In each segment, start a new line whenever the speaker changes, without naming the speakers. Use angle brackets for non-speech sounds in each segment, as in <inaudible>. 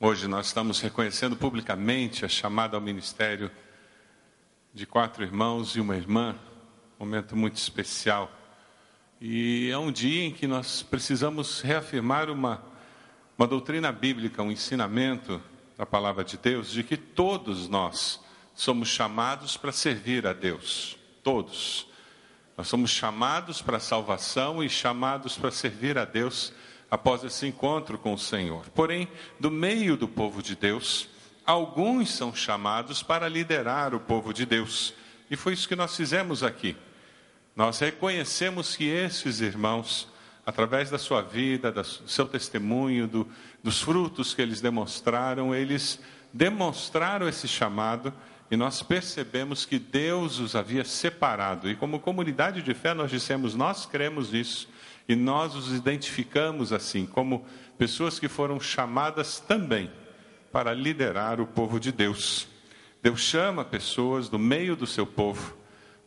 Hoje nós estamos reconhecendo publicamente a chamada ao ministério de quatro irmãos e uma irmã, momento muito especial. E é um dia em que nós precisamos reafirmar uma, uma doutrina bíblica, um ensinamento da palavra de Deus, de que todos nós somos chamados para servir a Deus. Todos. Nós somos chamados para a salvação e chamados para servir a Deus após esse encontro com o Senhor. Porém, do meio do povo de Deus, alguns são chamados para liderar o povo de Deus. E foi isso que nós fizemos aqui. Nós reconhecemos que esses irmãos, através da sua vida, do seu testemunho, do, dos frutos que eles demonstraram, eles demonstraram esse chamado e nós percebemos que Deus os havia separado. E como comunidade de fé, nós dissemos: nós cremos nisso e nós os identificamos assim, como pessoas que foram chamadas também para liderar o povo de Deus. Deus chama pessoas do meio do seu povo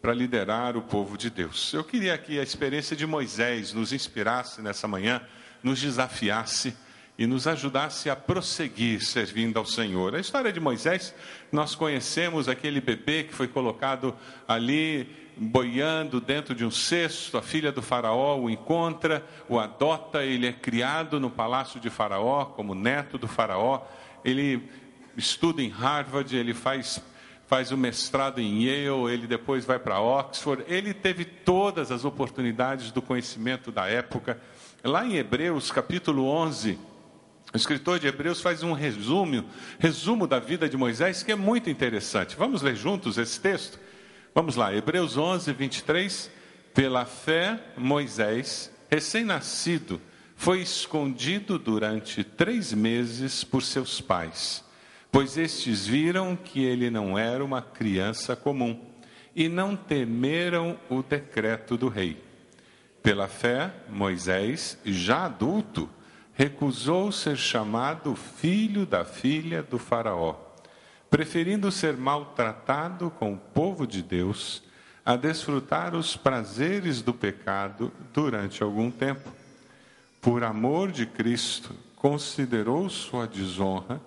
para liderar o povo de Deus. Eu queria que a experiência de Moisés nos inspirasse nessa manhã, nos desafiasse e nos ajudasse a prosseguir servindo ao Senhor. A história de Moisés, nós conhecemos aquele bebê que foi colocado ali boiando dentro de um cesto, a filha do faraó o encontra, o adota, ele é criado no palácio de faraó como neto do faraó, ele estuda em Harvard, ele faz faz o mestrado em Yale, ele depois vai para Oxford, ele teve todas as oportunidades do conhecimento da época. Lá em Hebreus, capítulo 11, o escritor de Hebreus faz um resumo, resumo da vida de Moisés que é muito interessante. Vamos ler juntos esse texto? Vamos lá, Hebreus 11, 23. Pela fé, Moisés, recém-nascido, foi escondido durante três meses por seus pais, pois estes viram que ele não era uma criança comum e não temeram o decreto do rei. Pela fé, Moisés, já adulto, recusou ser chamado filho da filha do Faraó preferindo ser maltratado com o povo de Deus a desfrutar os prazeres do pecado durante algum tempo. Por amor de Cristo, considerou sua desonra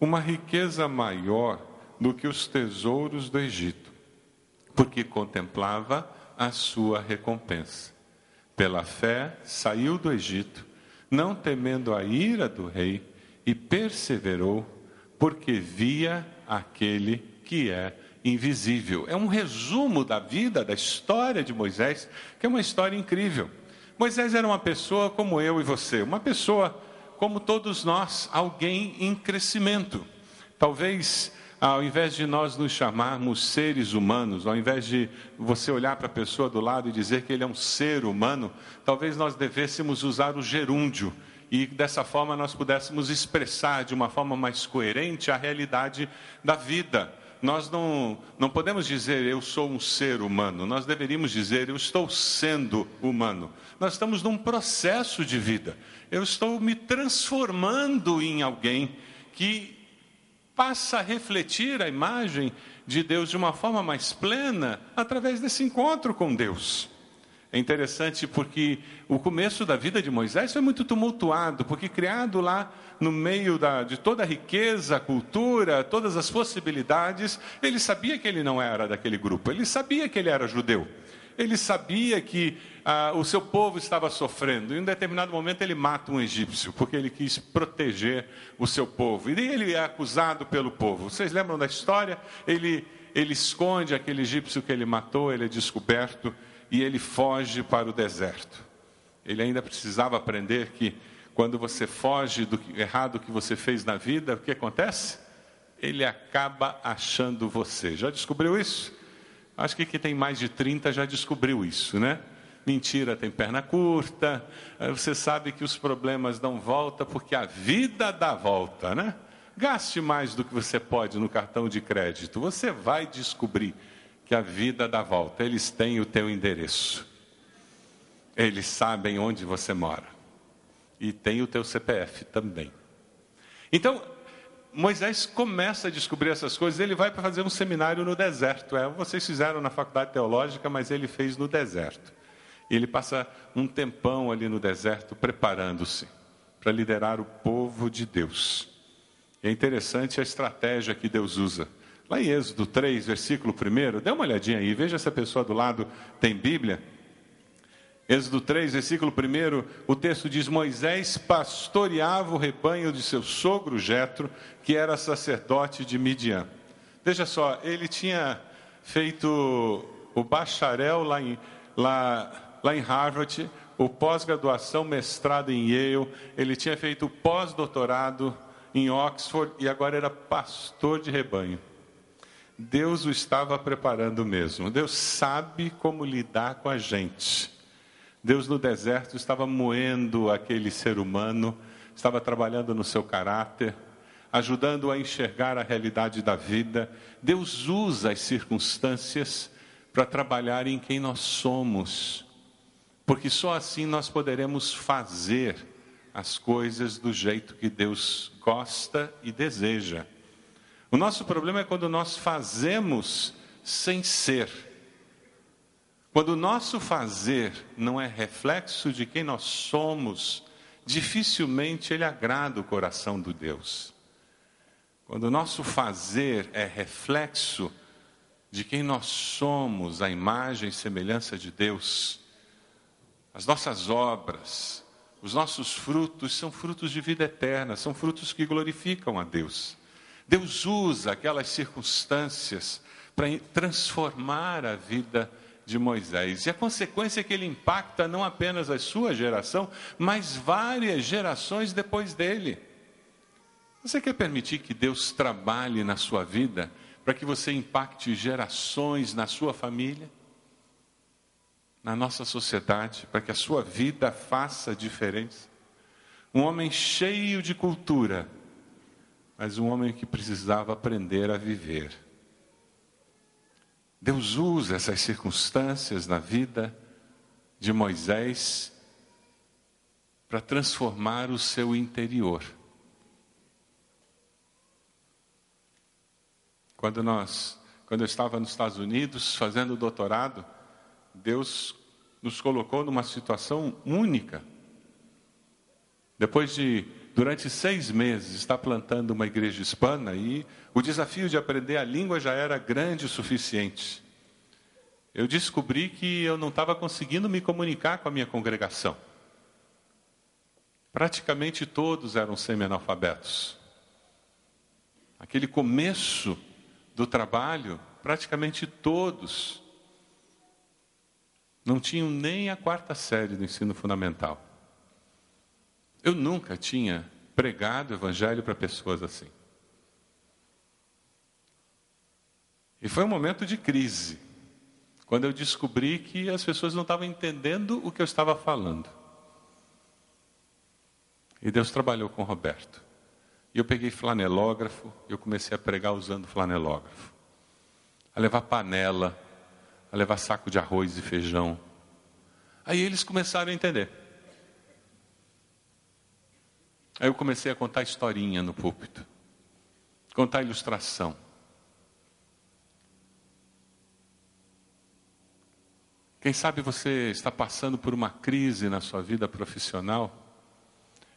uma riqueza maior do que os tesouros do Egito, porque contemplava a sua recompensa. Pela fé, saiu do Egito, não temendo a ira do rei, e perseverou, porque via aquele que é invisível. É um resumo da vida, da história de Moisés, que é uma história incrível. Moisés era uma pessoa como eu e você, uma pessoa como todos nós, alguém em crescimento. Talvez ao invés de nós nos chamarmos seres humanos, ao invés de você olhar para a pessoa do lado e dizer que ele é um ser humano, talvez nós devêssemos usar o gerúndio e dessa forma nós pudéssemos expressar de uma forma mais coerente a realidade da vida. Nós não, não podemos dizer eu sou um ser humano, nós deveríamos dizer eu estou sendo humano. Nós estamos num processo de vida. Eu estou me transformando em alguém que passa a refletir a imagem de Deus de uma forma mais plena através desse encontro com Deus. É interessante porque o começo da vida de Moisés foi muito tumultuado, porque criado lá no meio da, de toda a riqueza, cultura, todas as possibilidades, ele sabia que ele não era daquele grupo, ele sabia que ele era judeu, ele sabia que ah, o seu povo estava sofrendo. Em um determinado momento ele mata um egípcio, porque ele quis proteger o seu povo. E ele é acusado pelo povo. Vocês lembram da história? Ele, ele esconde aquele egípcio que ele matou, ele é descoberto e ele foge para o deserto. Ele ainda precisava aprender que quando você foge do errado que você fez na vida, o que acontece? Ele acaba achando você. Já descobriu isso? Acho que quem tem mais de 30 já descobriu isso, né? Mentira tem perna curta, você sabe que os problemas dão volta porque a vida dá volta, né? Gaste mais do que você pode no cartão de crédito, você vai descobrir que a vida dá volta. Eles têm o teu endereço. Eles sabem onde você mora. E tem o teu CPF também. Então, Moisés começa a descobrir essas coisas, ele vai para fazer um seminário no deserto. É, vocês fizeram na faculdade teológica, mas ele fez no deserto. Ele passa um tempão ali no deserto preparando-se para liderar o povo de Deus. É interessante a estratégia que Deus usa. Lá em Êxodo 3, versículo 1, dê uma olhadinha aí, veja se a pessoa do lado tem Bíblia. Êxodo 3, versículo 1, o texto diz: Moisés pastoreava o rebanho de seu sogro Jetro, que era sacerdote de Midian. Veja só, ele tinha feito o bacharel lá em, lá, lá em Harvard, o pós-graduação, mestrado em Yale, ele tinha feito o pós-doutorado em Oxford e agora era pastor de rebanho. Deus o estava preparando mesmo. Deus sabe como lidar com a gente. Deus no deserto estava moendo aquele ser humano, estava trabalhando no seu caráter, ajudando a enxergar a realidade da vida. Deus usa as circunstâncias para trabalhar em quem nós somos, porque só assim nós poderemos fazer as coisas do jeito que Deus gosta e deseja. O nosso problema é quando nós fazemos sem ser. Quando o nosso fazer não é reflexo de quem nós somos, dificilmente ele agrada o coração do Deus. Quando o nosso fazer é reflexo de quem nós somos, a imagem e semelhança de Deus, as nossas obras, os nossos frutos são frutos de vida eterna, são frutos que glorificam a Deus. Deus usa aquelas circunstâncias para transformar a vida de Moisés. E a consequência é que ele impacta não apenas a sua geração, mas várias gerações depois dele. Você quer permitir que Deus trabalhe na sua vida para que você impacte gerações na sua família, na nossa sociedade, para que a sua vida faça diferença? Um homem cheio de cultura, mas um homem que precisava aprender a viver. Deus usa essas circunstâncias na vida de Moisés para transformar o seu interior. Quando nós, quando eu estava nos Estados Unidos fazendo doutorado, Deus nos colocou numa situação única. Depois de, durante seis meses, estar plantando uma igreja hispana e o desafio de aprender a língua já era grande o suficiente. Eu descobri que eu não estava conseguindo me comunicar com a minha congregação. Praticamente todos eram semi-analfabetos. Aquele começo do trabalho, praticamente todos não tinham nem a quarta série do ensino fundamental. Eu nunca tinha pregado o evangelho para pessoas assim. E foi um momento de crise, quando eu descobri que as pessoas não estavam entendendo o que eu estava falando. E Deus trabalhou com Roberto. E eu peguei flanelógrafo, e eu comecei a pregar usando flanelógrafo. A levar panela, a levar saco de arroz e feijão. Aí eles começaram a entender. Aí eu comecei a contar historinha no púlpito, contar ilustração. Quem sabe você está passando por uma crise na sua vida profissional,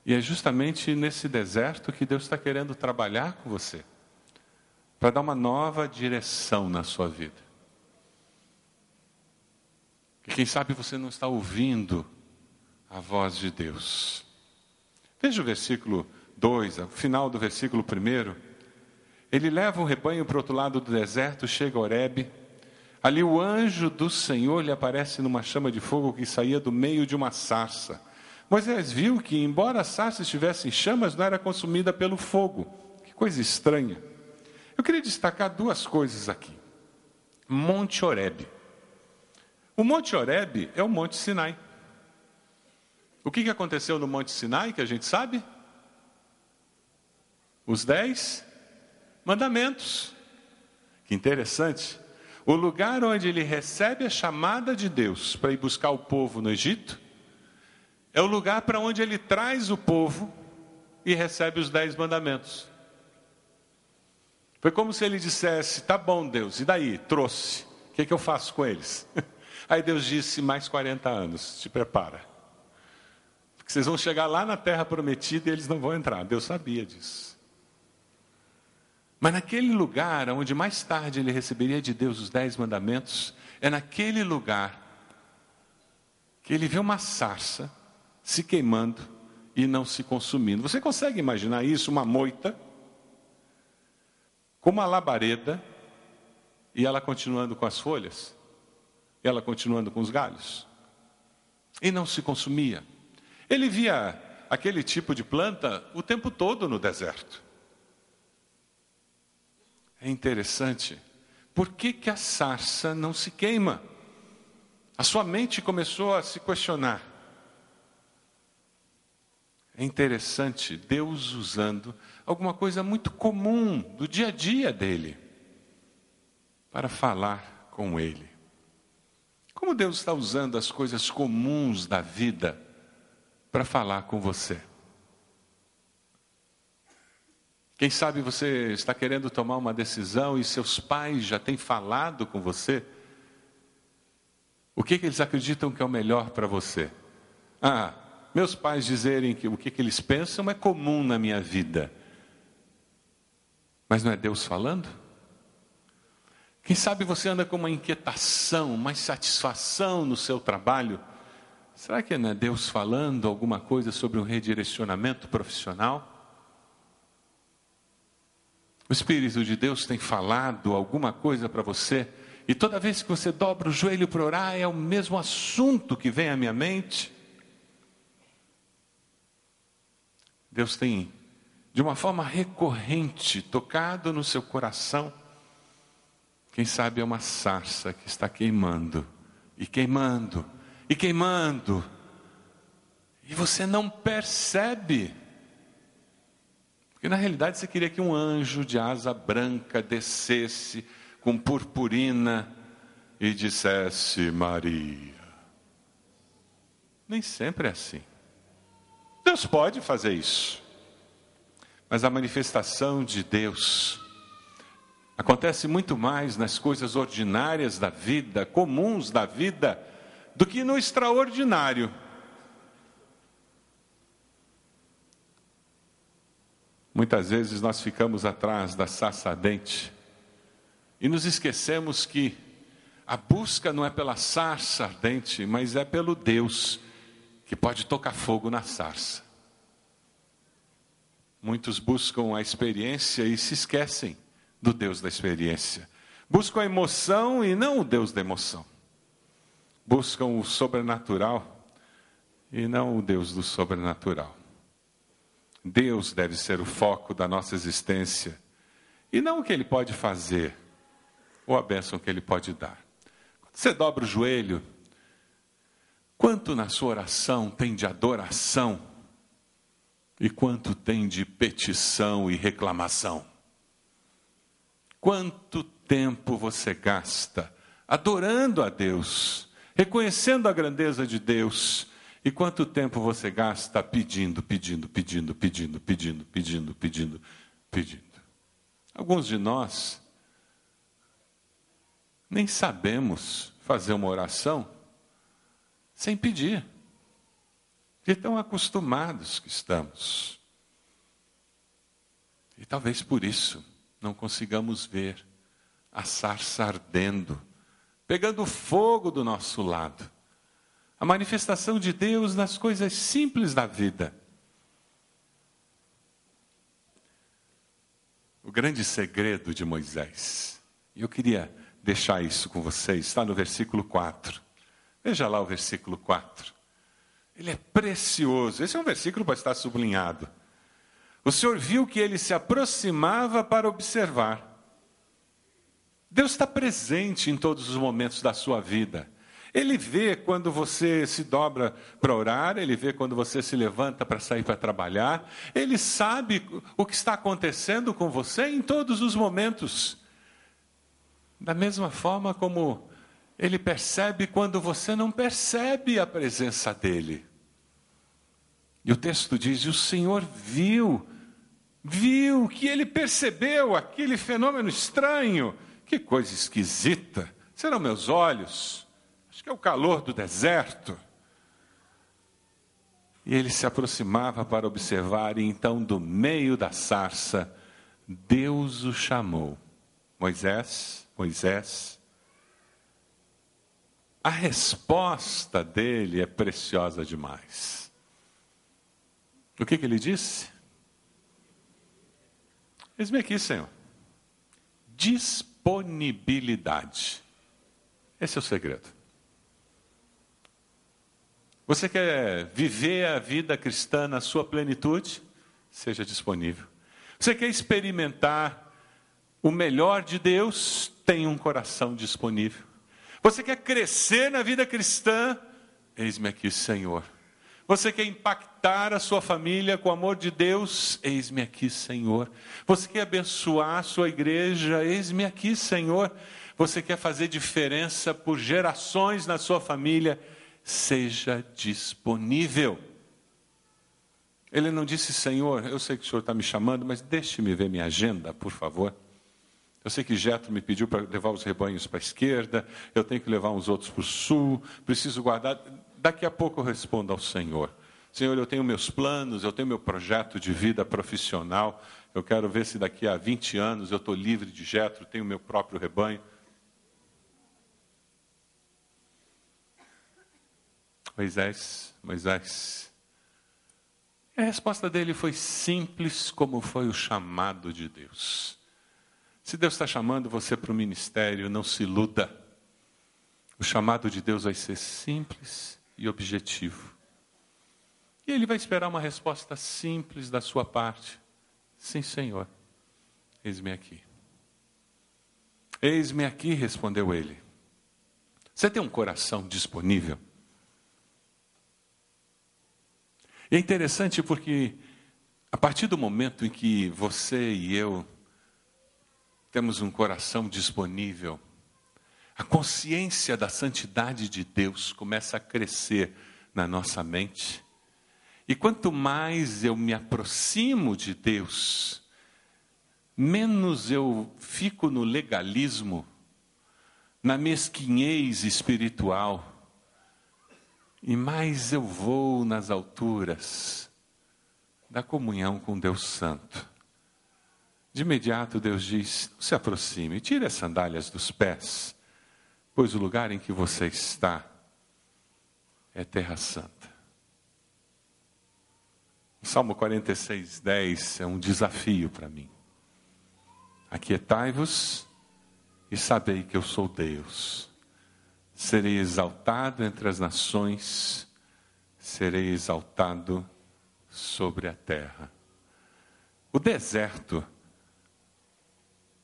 e é justamente nesse deserto que Deus está querendo trabalhar com você, para dar uma nova direção na sua vida. E quem sabe você não está ouvindo a voz de Deus. Veja o versículo 2, o final do versículo 1. Ele leva o rebanho para o outro lado do deserto, chega a Horebe, Ali o anjo do Senhor lhe aparece numa chama de fogo que saía do meio de uma sarça. Moisés viu que, embora a sarça estivesse em chamas, não era consumida pelo fogo. Que coisa estranha. Eu queria destacar duas coisas aqui. Monte Oreb. O Monte Oreb é o Monte Sinai. O que aconteceu no Monte Sinai, que a gente sabe? Os dez mandamentos. Que interessante. O lugar onde ele recebe a chamada de Deus para ir buscar o povo no Egito, é o lugar para onde ele traz o povo e recebe os dez mandamentos. Foi como se ele dissesse: Tá bom, Deus, e daí? Trouxe. O que, que eu faço com eles? <laughs> Aí Deus disse: Mais 40 anos, te prepara. Porque vocês vão chegar lá na terra prometida e eles não vão entrar. Deus sabia disso. Mas naquele lugar onde mais tarde ele receberia de Deus os dez mandamentos, é naquele lugar que ele vê uma sarça se queimando e não se consumindo. Você consegue imaginar isso? Uma moita com uma labareda e ela continuando com as folhas, ela continuando com os galhos, e não se consumia. Ele via aquele tipo de planta o tempo todo no deserto. É interessante. Por que, que a sarça não se queima? A sua mente começou a se questionar. É interessante Deus usando alguma coisa muito comum do dia a dia dele para falar com ele. Como Deus está usando as coisas comuns da vida para falar com você? Quem sabe você está querendo tomar uma decisão e seus pais já têm falado com você? O que, que eles acreditam que é o melhor para você? Ah, meus pais dizerem que o que, que eles pensam é comum na minha vida. Mas não é Deus falando? Quem sabe você anda com uma inquietação, uma insatisfação no seu trabalho? Será que não é Deus falando alguma coisa sobre um redirecionamento profissional? O Espírito de Deus tem falado alguma coisa para você, e toda vez que você dobra o joelho para orar, é o mesmo assunto que vem à minha mente. Deus tem, de uma forma recorrente, tocado no seu coração. Quem sabe é uma sarça que está queimando, e queimando, e queimando, e você não percebe. Porque na realidade você queria que um anjo de asa branca descesse com purpurina e dissesse Maria. Nem sempre é assim. Deus pode fazer isso. Mas a manifestação de Deus acontece muito mais nas coisas ordinárias da vida, comuns da vida, do que no extraordinário. Muitas vezes nós ficamos atrás da sarça ardente e nos esquecemos que a busca não é pela sarça ardente, mas é pelo Deus que pode tocar fogo na sarça. Muitos buscam a experiência e se esquecem do Deus da experiência. Buscam a emoção e não o Deus da emoção. Buscam o sobrenatural e não o Deus do sobrenatural. Deus deve ser o foco da nossa existência e não o que Ele pode fazer ou a bênção que Ele pode dar. Quando você dobra o joelho, quanto na sua oração tem de adoração e quanto tem de petição e reclamação? Quanto tempo você gasta adorando a Deus, reconhecendo a grandeza de Deus e quanto tempo você gasta pedindo, pedindo, pedindo, pedindo, pedindo, pedindo, pedindo, pedindo? Alguns de nós nem sabemos fazer uma oração sem pedir. De tão acostumados que estamos. E talvez por isso não consigamos ver a sarça ardendo, pegando fogo do nosso lado a manifestação de Deus nas coisas simples da vida. O grande segredo de Moisés, e eu queria deixar isso com vocês, está no versículo 4. Veja lá o versículo 4. Ele é precioso. Esse é um versículo para estar sublinhado. O Senhor viu que ele se aproximava para observar. Deus está presente em todos os momentos da sua vida. Ele vê quando você se dobra para orar, ele vê quando você se levanta para sair para trabalhar, ele sabe o que está acontecendo com você em todos os momentos. Da mesma forma como ele percebe quando você não percebe a presença dele. E o texto diz: e o Senhor viu, viu que ele percebeu aquele fenômeno estranho. Que coisa esquisita. Serão meus olhos? Acho que é o calor do deserto. E ele se aproximava para observar, e então, do meio da sarça, Deus o chamou. Moisés, Moisés. A resposta dele é preciosa demais. O que, que ele disse? Eis-me aqui, Senhor. Disponibilidade. Esse é o segredo. Você quer viver a vida cristã na sua plenitude? Seja disponível. Você quer experimentar o melhor de Deus? Tenha um coração disponível. Você quer crescer na vida cristã? Eis-me aqui, Senhor. Você quer impactar a sua família com o amor de Deus? Eis-me aqui, Senhor. Você quer abençoar a sua igreja? Eis-me aqui, Senhor. Você quer fazer diferença por gerações na sua família? Seja disponível. Ele não disse, Senhor, eu sei que o Senhor está me chamando, mas deixe-me ver minha agenda, por favor. Eu sei que Jetro me pediu para levar os rebanhos para a esquerda, eu tenho que levar uns outros para o sul, preciso guardar. Daqui a pouco eu respondo ao Senhor. Senhor, eu tenho meus planos, eu tenho meu projeto de vida profissional, eu quero ver se daqui a 20 anos eu estou livre de Jetro, tenho meu próprio rebanho. Moisés, Moisés, a resposta dele foi simples, como foi o chamado de Deus. Se Deus está chamando você para o ministério, não se iluda. O chamado de Deus vai ser simples e objetivo. E ele vai esperar uma resposta simples da sua parte. Sim, Senhor, eis-me aqui. Eis-me aqui, respondeu ele. Você tem um coração disponível? E é interessante porque, a partir do momento em que você e eu temos um coração disponível, a consciência da santidade de Deus começa a crescer na nossa mente. E quanto mais eu me aproximo de Deus, menos eu fico no legalismo, na mesquinhez espiritual, e mais eu vou nas alturas da comunhão com Deus Santo. De imediato Deus diz: se aproxime, tire as sandálias dos pés, pois o lugar em que você está é terra santa. O Salmo 46, 10 é um desafio para mim. Aquietai-vos e sabei que eu sou Deus serei exaltado entre as nações, serei exaltado sobre a terra. O deserto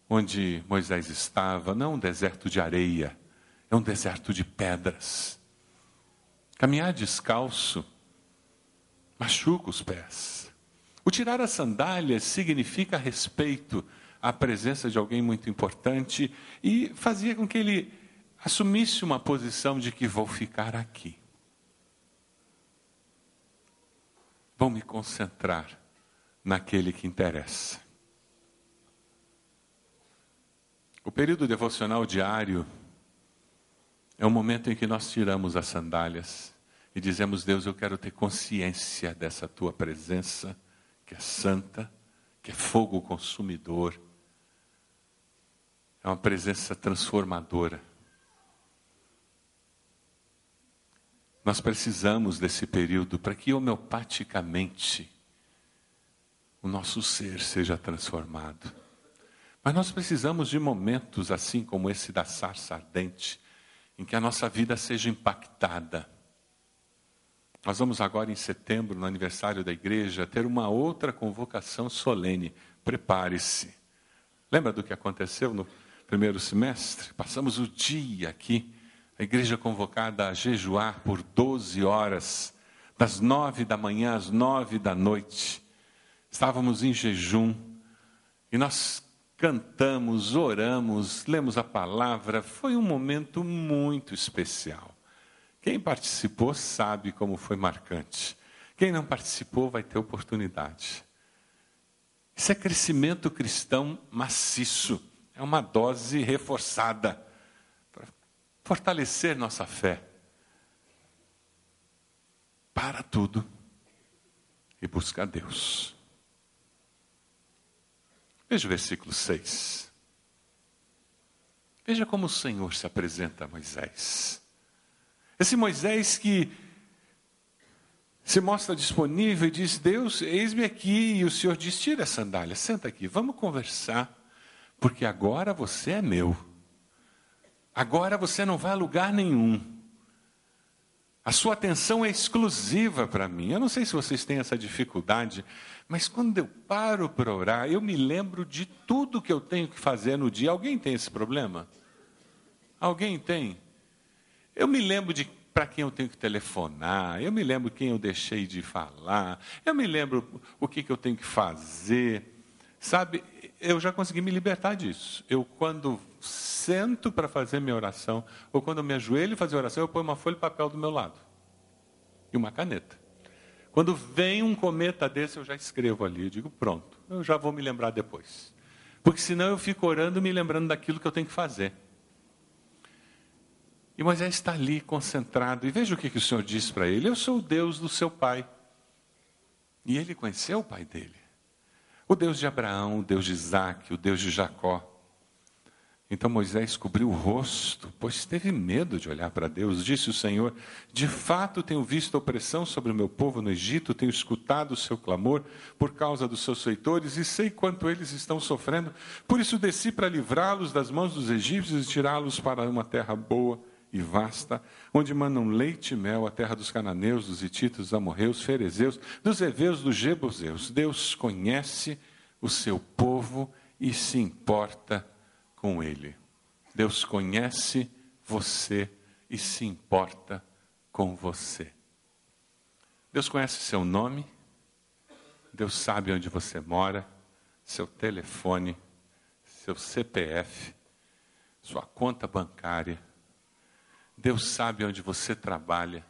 onde Moisés estava não um deserto de areia, é um deserto de pedras. Caminhar descalço machuca os pés. O tirar as sandálias significa respeito à presença de alguém muito importante e fazia com que ele assumisse uma posição de que vou ficar aqui. Vou me concentrar naquele que interessa. O período devocional diário é o momento em que nós tiramos as sandálias e dizemos: Deus, eu quero ter consciência dessa tua presença, que é santa, que é fogo consumidor. É uma presença transformadora. Nós precisamos desse período para que homeopaticamente o nosso ser seja transformado. Mas nós precisamos de momentos assim como esse da sarça ardente, em que a nossa vida seja impactada. Nós vamos agora em setembro, no aniversário da igreja, ter uma outra convocação solene. Prepare-se. Lembra do que aconteceu no primeiro semestre? Passamos o dia aqui a igreja convocada a jejuar por 12 horas, das nove da manhã às nove da noite. Estávamos em jejum e nós cantamos, oramos, lemos a palavra. Foi um momento muito especial. Quem participou sabe como foi marcante. Quem não participou vai ter oportunidade. Isso é crescimento cristão maciço, é uma dose reforçada fortalecer nossa fé. Para tudo e buscar Deus. Veja o versículo 6. Veja como o Senhor se apresenta a Moisés. Esse Moisés que se mostra disponível e diz: Deus, eis-me aqui. E o Senhor diz: Tira a sandália, senta aqui, vamos conversar, porque agora você é meu. Agora você não vai a lugar nenhum. A sua atenção é exclusiva para mim. Eu não sei se vocês têm essa dificuldade, mas quando eu paro para orar, eu me lembro de tudo que eu tenho que fazer no dia. Alguém tem esse problema? Alguém tem? Eu me lembro de para quem eu tenho que telefonar, eu me lembro quem eu deixei de falar, eu me lembro o que, que eu tenho que fazer. Sabe, eu já consegui me libertar disso. Eu, quando sento para fazer minha oração, ou quando me ajoelho fazer oração, eu ponho uma folha de papel do meu lado e uma caneta. Quando vem um cometa desse, eu já escrevo ali, eu digo, pronto, eu já vou me lembrar depois. Porque senão eu fico orando me lembrando daquilo que eu tenho que fazer. E Moisés está ali concentrado, e veja o que, que o Senhor disse para ele: Eu sou o Deus do seu pai. E ele conheceu o pai dele. O Deus de Abraão, o Deus de Isaac, o Deus de Jacó. Então Moisés cobriu o rosto, pois teve medo de olhar para Deus. Disse o Senhor: De fato tenho visto a opressão sobre o meu povo no Egito, tenho escutado o seu clamor por causa dos seus feitores e sei quanto eles estão sofrendo. Por isso desci para livrá-los das mãos dos egípcios e tirá-los para uma terra boa e vasta, onde mandam leite e mel, a terra dos cananeus, dos hititas, dos amorreus, ferezeus, dos heveus, dos jebuseus. Deus conhece o seu povo e se importa com ele. Deus conhece você e se importa com você. Deus conhece seu nome, Deus sabe onde você mora, seu telefone, seu CPF, sua conta bancária, Deus sabe onde você trabalha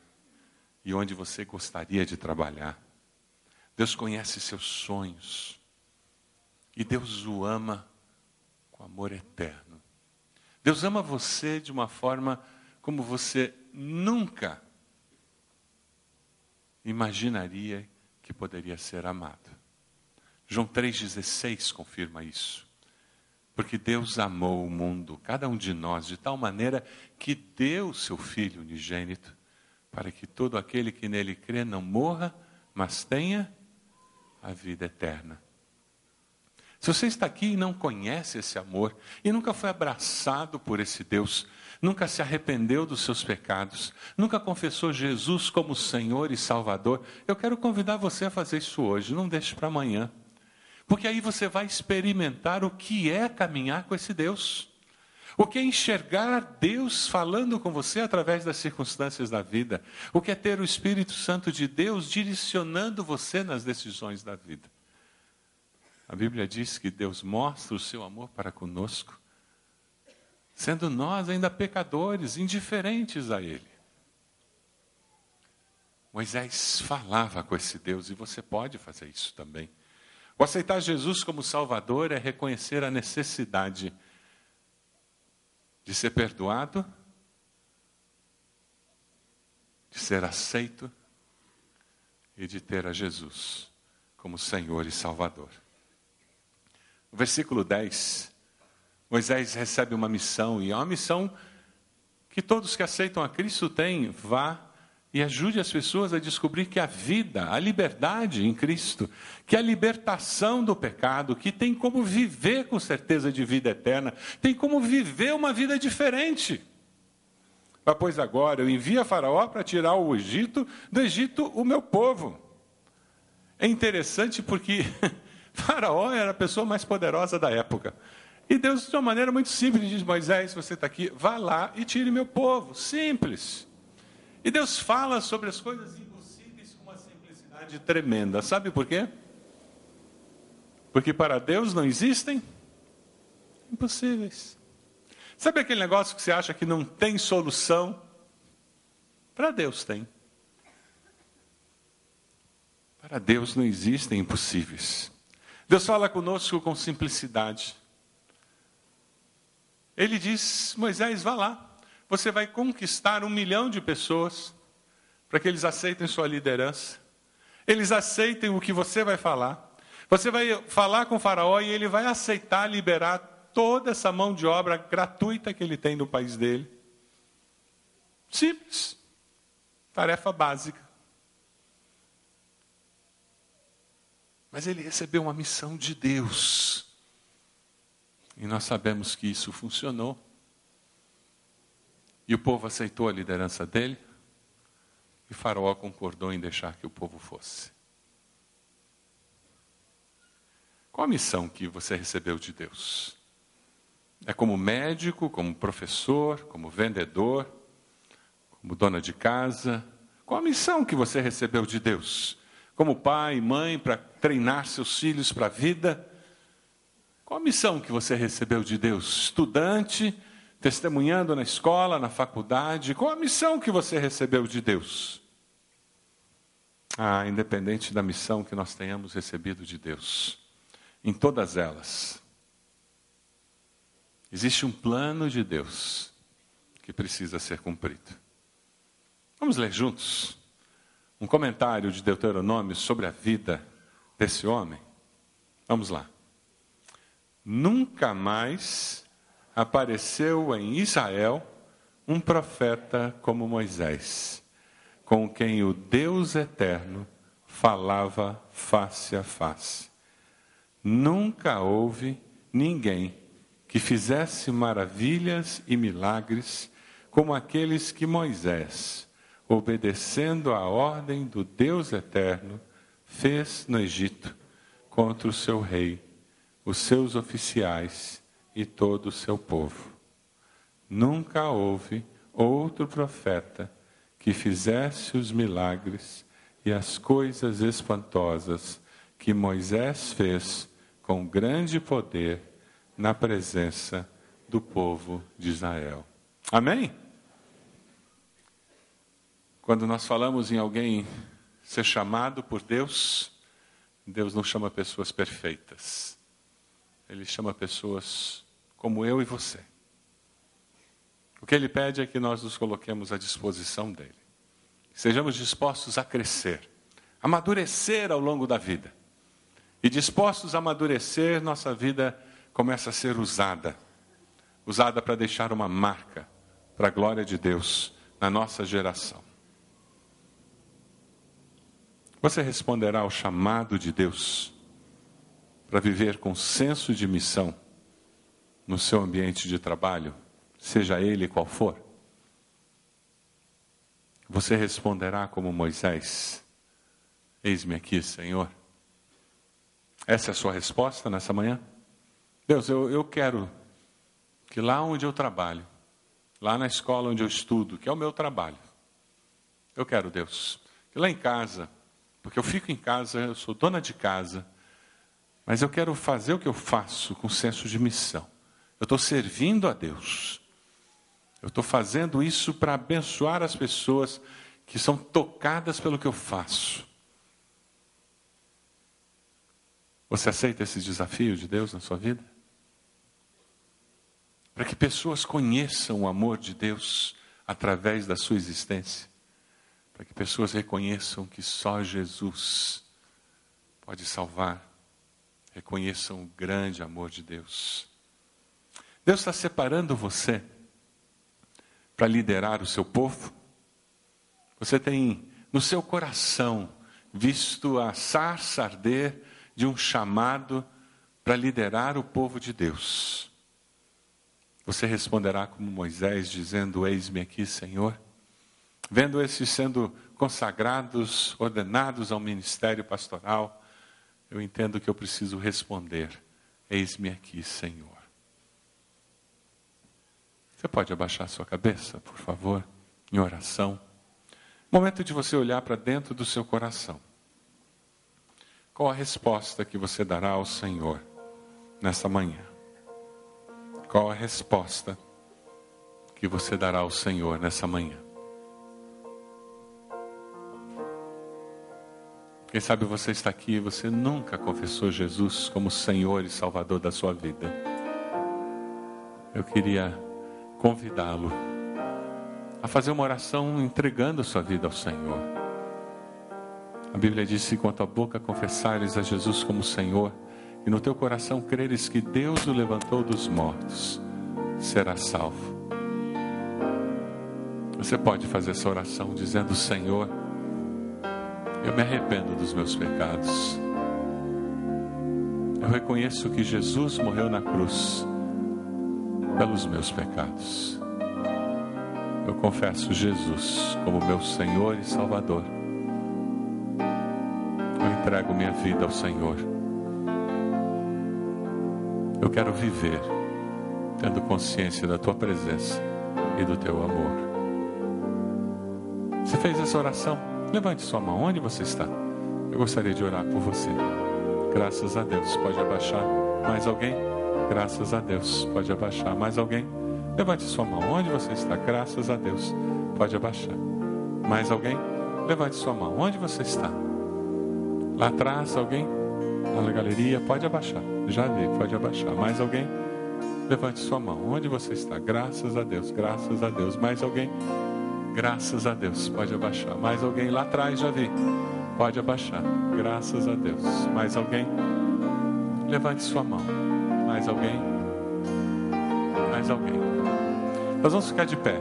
e onde você gostaria de trabalhar. Deus conhece seus sonhos. E Deus o ama com amor eterno. Deus ama você de uma forma como você nunca imaginaria que poderia ser amado. João 3,16 confirma isso. Porque Deus amou o mundo, cada um de nós, de tal maneira que deu seu Filho unigênito, para que todo aquele que nele crê não morra, mas tenha a vida eterna. Se você está aqui e não conhece esse amor, e nunca foi abraçado por esse Deus, nunca se arrependeu dos seus pecados, nunca confessou Jesus como Senhor e Salvador, eu quero convidar você a fazer isso hoje, não deixe para amanhã. Porque aí você vai experimentar o que é caminhar com esse Deus. O que é enxergar Deus falando com você através das circunstâncias da vida. O que é ter o Espírito Santo de Deus direcionando você nas decisões da vida. A Bíblia diz que Deus mostra o seu amor para conosco, sendo nós ainda pecadores, indiferentes a Ele. Moisés falava com esse Deus e você pode fazer isso também. O aceitar Jesus como Salvador é reconhecer a necessidade de ser perdoado, de ser aceito e de ter a Jesus como Senhor e Salvador. No versículo 10, Moisés recebe uma missão, e é uma missão que todos que aceitam a Cristo têm: vá e ajude as pessoas a descobrir que a vida, a liberdade em Cristo, que a libertação do pecado, que tem como viver com certeza de vida eterna, tem como viver uma vida diferente. Ah, pois agora eu envio a Faraó para tirar o Egito, do Egito o meu povo. É interessante porque <laughs> Faraó era a pessoa mais poderosa da época. E Deus, de uma maneira muito simples, diz: Moisés, você está aqui, vá lá e tire meu povo. Simples. E Deus fala sobre as coisas impossíveis com uma simplicidade tremenda. Sabe por quê? Porque para Deus não existem impossíveis. Sabe aquele negócio que você acha que não tem solução? Para Deus tem. Para Deus não existem impossíveis. Deus fala conosco com simplicidade. Ele diz: Moisés, vá lá. Você vai conquistar um milhão de pessoas para que eles aceitem sua liderança, eles aceitem o que você vai falar, Você vai falar com o Faraó e ele vai aceitar liberar toda essa mão de obra gratuita que ele tem no país dele. Simples. Tarefa básica. Mas ele recebeu uma missão de Deus. E nós sabemos que isso funcionou. E o povo aceitou a liderança dele. E Faraó concordou em deixar que o povo fosse. Qual a missão que você recebeu de Deus? É como médico, como professor, como vendedor, como dona de casa? Qual a missão que você recebeu de Deus? Como pai, mãe, para treinar seus filhos para a vida? Qual a missão que você recebeu de Deus? Estudante, testemunhando na escola, na faculdade? Qual a missão que você recebeu de Deus? Ah, independente da missão que nós tenhamos recebido de Deus, em todas elas, existe um plano de Deus que precisa ser cumprido. Vamos ler juntos um comentário de Deuteronômio sobre a vida desse homem? Vamos lá. Nunca mais apareceu em Israel um profeta como Moisés, com quem o Deus eterno falava face a face. Nunca houve ninguém que fizesse maravilhas e milagres como aqueles que Moisés, obedecendo à ordem do Deus eterno, fez no Egito contra o seu rei, os seus oficiais e todo o seu povo. Nunca houve outro profeta que fizesse os milagres e as coisas espantosas que Moisés fez com grande poder na presença do povo de Israel. Amém? Quando nós falamos em alguém ser chamado por Deus, Deus não chama pessoas perfeitas. Ele chama pessoas como eu e você. O que ele pede é que nós nos coloquemos à disposição dele. Sejamos dispostos a crescer, amadurecer ao longo da vida. E dispostos a amadurecer, nossa vida começa a ser usada usada para deixar uma marca para a glória de Deus na nossa geração. Você responderá ao chamado de Deus para viver com senso de missão no seu ambiente de trabalho, seja ele qual for? Você responderá como Moisés: Eis-me aqui, Senhor. Essa é a sua resposta nessa manhã? Deus, eu, eu quero que lá onde eu trabalho, lá na escola onde eu estudo, que é o meu trabalho, eu quero, Deus, que lá em casa, porque eu fico em casa, eu sou dona de casa, mas eu quero fazer o que eu faço com senso de missão. Eu estou servindo a Deus. Eu estou fazendo isso para abençoar as pessoas que são tocadas pelo que eu faço. Você aceita esse desafio de Deus na sua vida? Para que pessoas conheçam o amor de Deus através da sua existência. Para que pessoas reconheçam que só Jesus pode salvar. Reconheçam o grande amor de Deus. Deus está separando você para liderar o seu povo? Você tem no seu coração visto a sarça arder de um chamado para liderar o povo de Deus? Você responderá como Moisés, dizendo: Eis-me aqui, Senhor. Vendo esses sendo consagrados, ordenados ao ministério pastoral, eu entendo que eu preciso responder: Eis-me aqui, Senhor. Você pode abaixar sua cabeça, por favor, em oração. Momento de você olhar para dentro do seu coração. Qual a resposta que você dará ao Senhor nessa manhã? Qual a resposta que você dará ao Senhor nessa manhã? Quem sabe você está aqui e você nunca confessou Jesus como Senhor e Salvador da sua vida. Eu queria convidá-lo a fazer uma oração entregando a sua vida ao Senhor. A Bíblia diz: se com a tua boca confessares a Jesus como Senhor e no teu coração creres que Deus o levantou dos mortos, serás salvo. Você pode fazer essa oração dizendo: Senhor, eu me arrependo dos meus pecados. Eu reconheço que Jesus morreu na cruz pelos meus pecados. Eu confesso Jesus como meu Senhor e Salvador. Eu entrego minha vida ao Senhor. Eu quero viver tendo consciência da tua presença e do teu amor. Você fez essa oração? Levante sua mão. Onde você está? Eu gostaria de orar por você. Graças a Deus. Pode abaixar. Mais alguém? Graças a Deus. Pode abaixar. Mais alguém? Levante sua mão. Onde você está? Graças a Deus. Pode abaixar. Mais alguém? Levante sua mão. Onde você está? Lá atrás, alguém? Lá na galeria? Pode abaixar. Já vi. Pode abaixar. Mais alguém? Levante sua mão. Onde você está? Graças a Deus. Graças a Deus. Mais alguém? Graças a Deus. Pode abaixar. Mais alguém lá atrás? Já vi. Pode abaixar. Graças a Deus. Mais alguém? Levante sua mão. Mais alguém? Mais alguém? Nós vamos ficar de pé.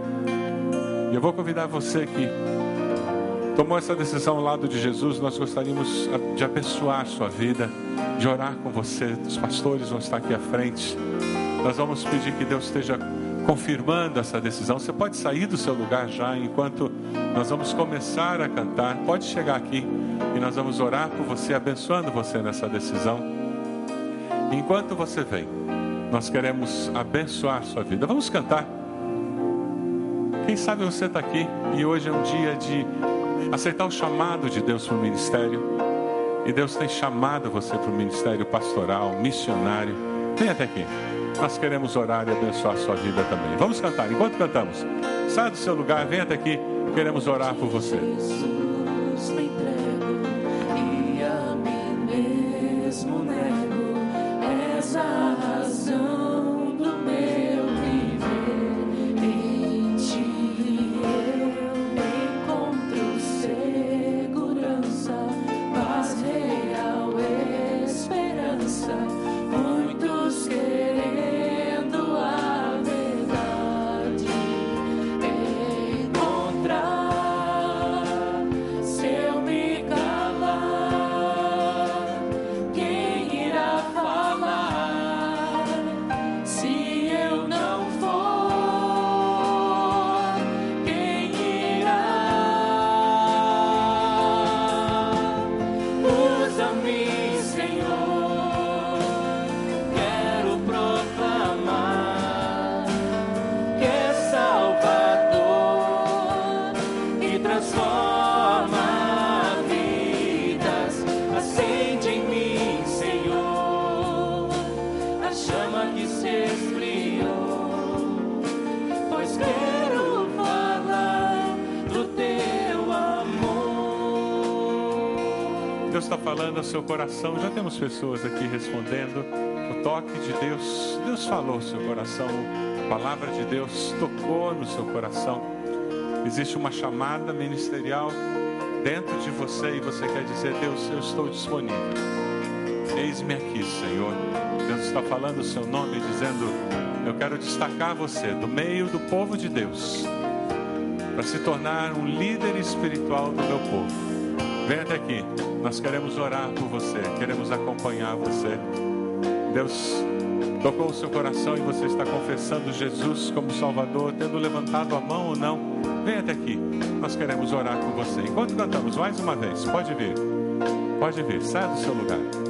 E eu vou convidar você que tomou essa decisão ao lado de Jesus. Nós gostaríamos de abençoar sua vida, de orar com você. Os pastores vão estar aqui à frente. Nós vamos pedir que Deus esteja confirmando essa decisão. Você pode sair do seu lugar já enquanto nós vamos começar a cantar. Pode chegar aqui e nós vamos orar por você, abençoando você nessa decisão. Enquanto você vem, nós queremos abençoar sua vida. Vamos cantar. Quem sabe você está aqui e hoje é um dia de aceitar o chamado de Deus para o ministério. E Deus tem chamado você para o ministério pastoral, missionário. Vem até aqui. Nós queremos orar e abençoar sua vida também. Vamos cantar. Enquanto cantamos, sai do seu lugar, venha até aqui. Queremos orar por você. Seu coração. Já temos pessoas aqui respondendo. O toque de Deus, Deus falou no seu coração. A palavra de Deus tocou no seu coração. Existe uma chamada ministerial dentro de você e você quer dizer: Deus, eu estou disponível. Eis-me aqui, Senhor. Deus está falando o seu nome, dizendo: Eu quero destacar você do meio do povo de Deus para se tornar um líder espiritual do meu povo. Venha até aqui. Nós queremos orar por você, queremos acompanhar você. Deus tocou o seu coração e você está confessando Jesus como Salvador, tendo levantado a mão ou não. Venha até aqui. Nós queremos orar com você. Enquanto cantamos mais uma vez, pode vir. Pode vir. Saia do seu lugar.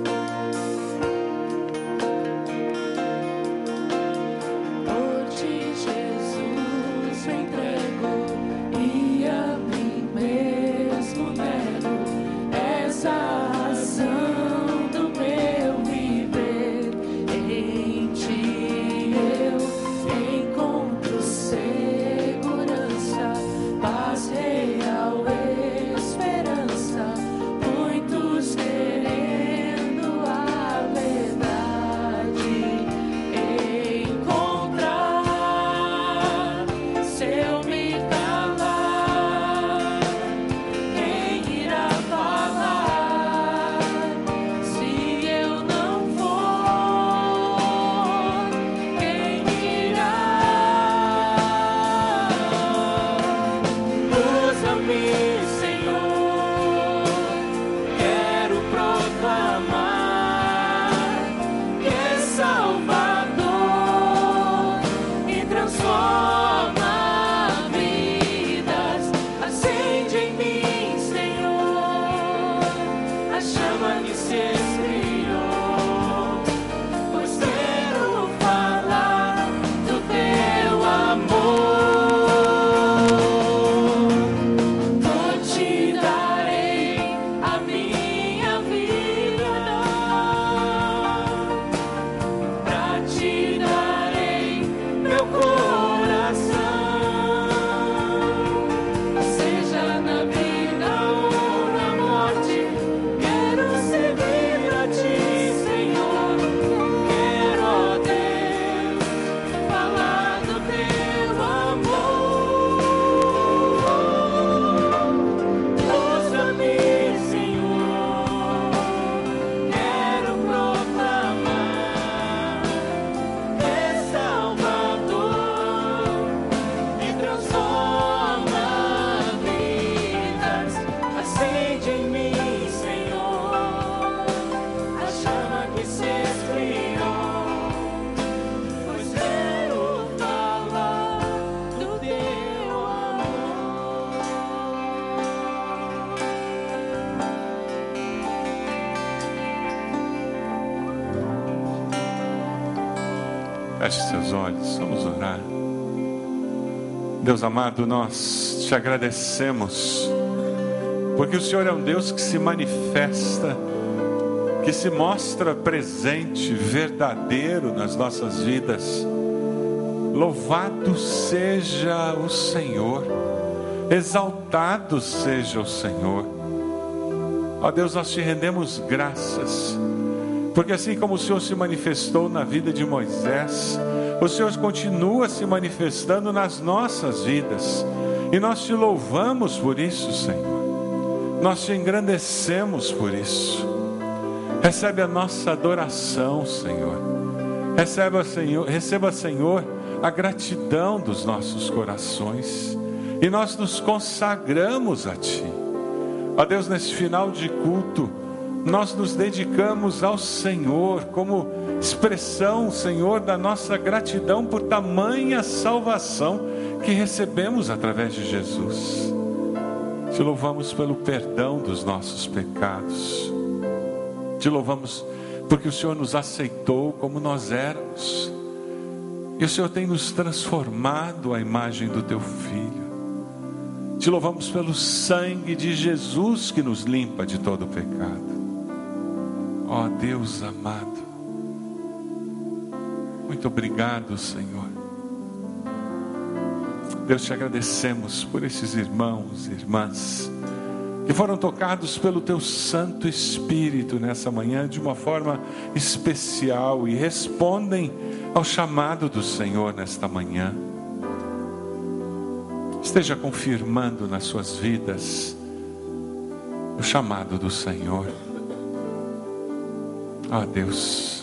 Deus amado, nós te agradecemos, porque o Senhor é um Deus que se manifesta, que se mostra presente, verdadeiro nas nossas vidas. Louvado seja o Senhor, exaltado seja o Senhor. Ó Deus, nós te rendemos graças porque assim como o Senhor se manifestou na vida de Moisés, o Senhor continua se manifestando nas nossas vidas. E nós te louvamos por isso, Senhor. Nós te engrandecemos por isso. Recebe a nossa adoração, Senhor. Receba, Senhor, receba, Senhor, a gratidão dos nossos corações. E nós nos consagramos a Ti. Ó Deus, nesse final de culto, nós nos dedicamos ao Senhor como expressão, Senhor, da nossa gratidão por tamanha salvação que recebemos através de Jesus. Te louvamos pelo perdão dos nossos pecados. Te louvamos porque o Senhor nos aceitou como nós éramos. E o Senhor tem nos transformado à imagem do teu filho. Te louvamos pelo sangue de Jesus que nos limpa de todo pecado. Ó oh, Deus amado, muito obrigado, Senhor. Deus, te agradecemos por esses irmãos e irmãs que foram tocados pelo Teu Santo Espírito nessa manhã de uma forma especial e respondem ao chamado do Senhor nesta manhã. Esteja confirmando nas suas vidas o chamado do Senhor. Oh, Deus,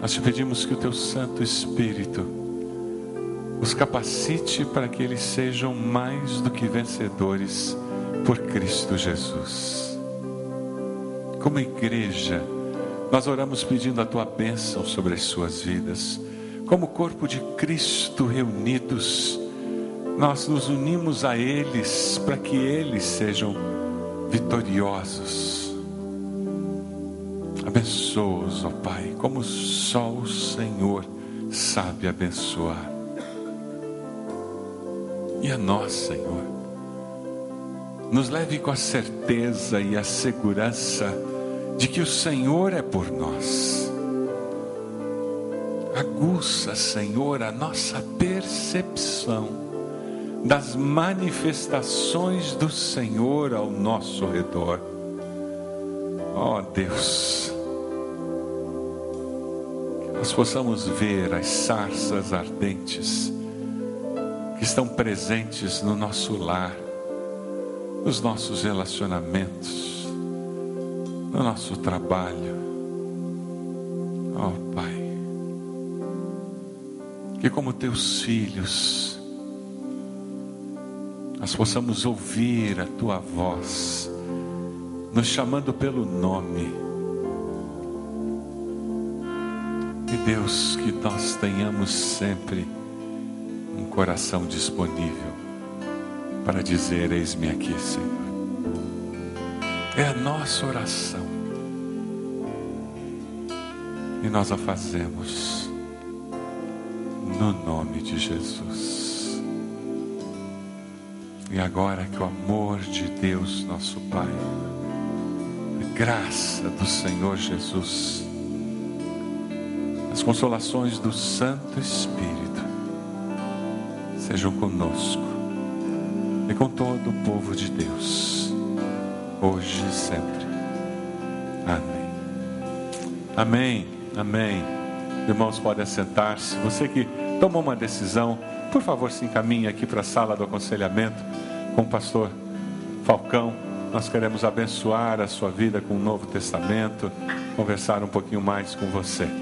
nós te pedimos que o teu Santo Espírito os capacite para que eles sejam mais do que vencedores por Cristo Jesus. Como igreja, nós oramos pedindo a tua bênção sobre as suas vidas. Como corpo de Cristo reunidos, nós nos unimos a eles para que eles sejam vitoriosos Abençoa-os, ó Pai, como só o Senhor sabe abençoar. E a nós, Senhor, nos leve com a certeza e a segurança de que o Senhor é por nós. Aguça, Senhor, a nossa percepção das manifestações do Senhor ao nosso redor. Ó oh, Deus, nós possamos ver as sarças ardentes que estão presentes no nosso lar, nos nossos relacionamentos, no nosso trabalho. Oh Pai, que como teus filhos, nós possamos ouvir a tua voz, nos chamando pelo nome E Deus, que nós tenhamos sempre um coração disponível para dizer: Eis-me aqui, Senhor. É a nossa oração. E nós a fazemos no nome de Jesus. E agora que o amor de Deus, nosso Pai, a graça do Senhor Jesus, as consolações do Santo Espírito sejam conosco e com todo o povo de Deus, hoje e sempre. Amém. Amém. Amém. Irmãos, podem assentar-se. Você que tomou uma decisão, por favor, se encaminhe aqui para a sala do aconselhamento com o pastor Falcão. Nós queremos abençoar a sua vida com o Novo Testamento, conversar um pouquinho mais com você.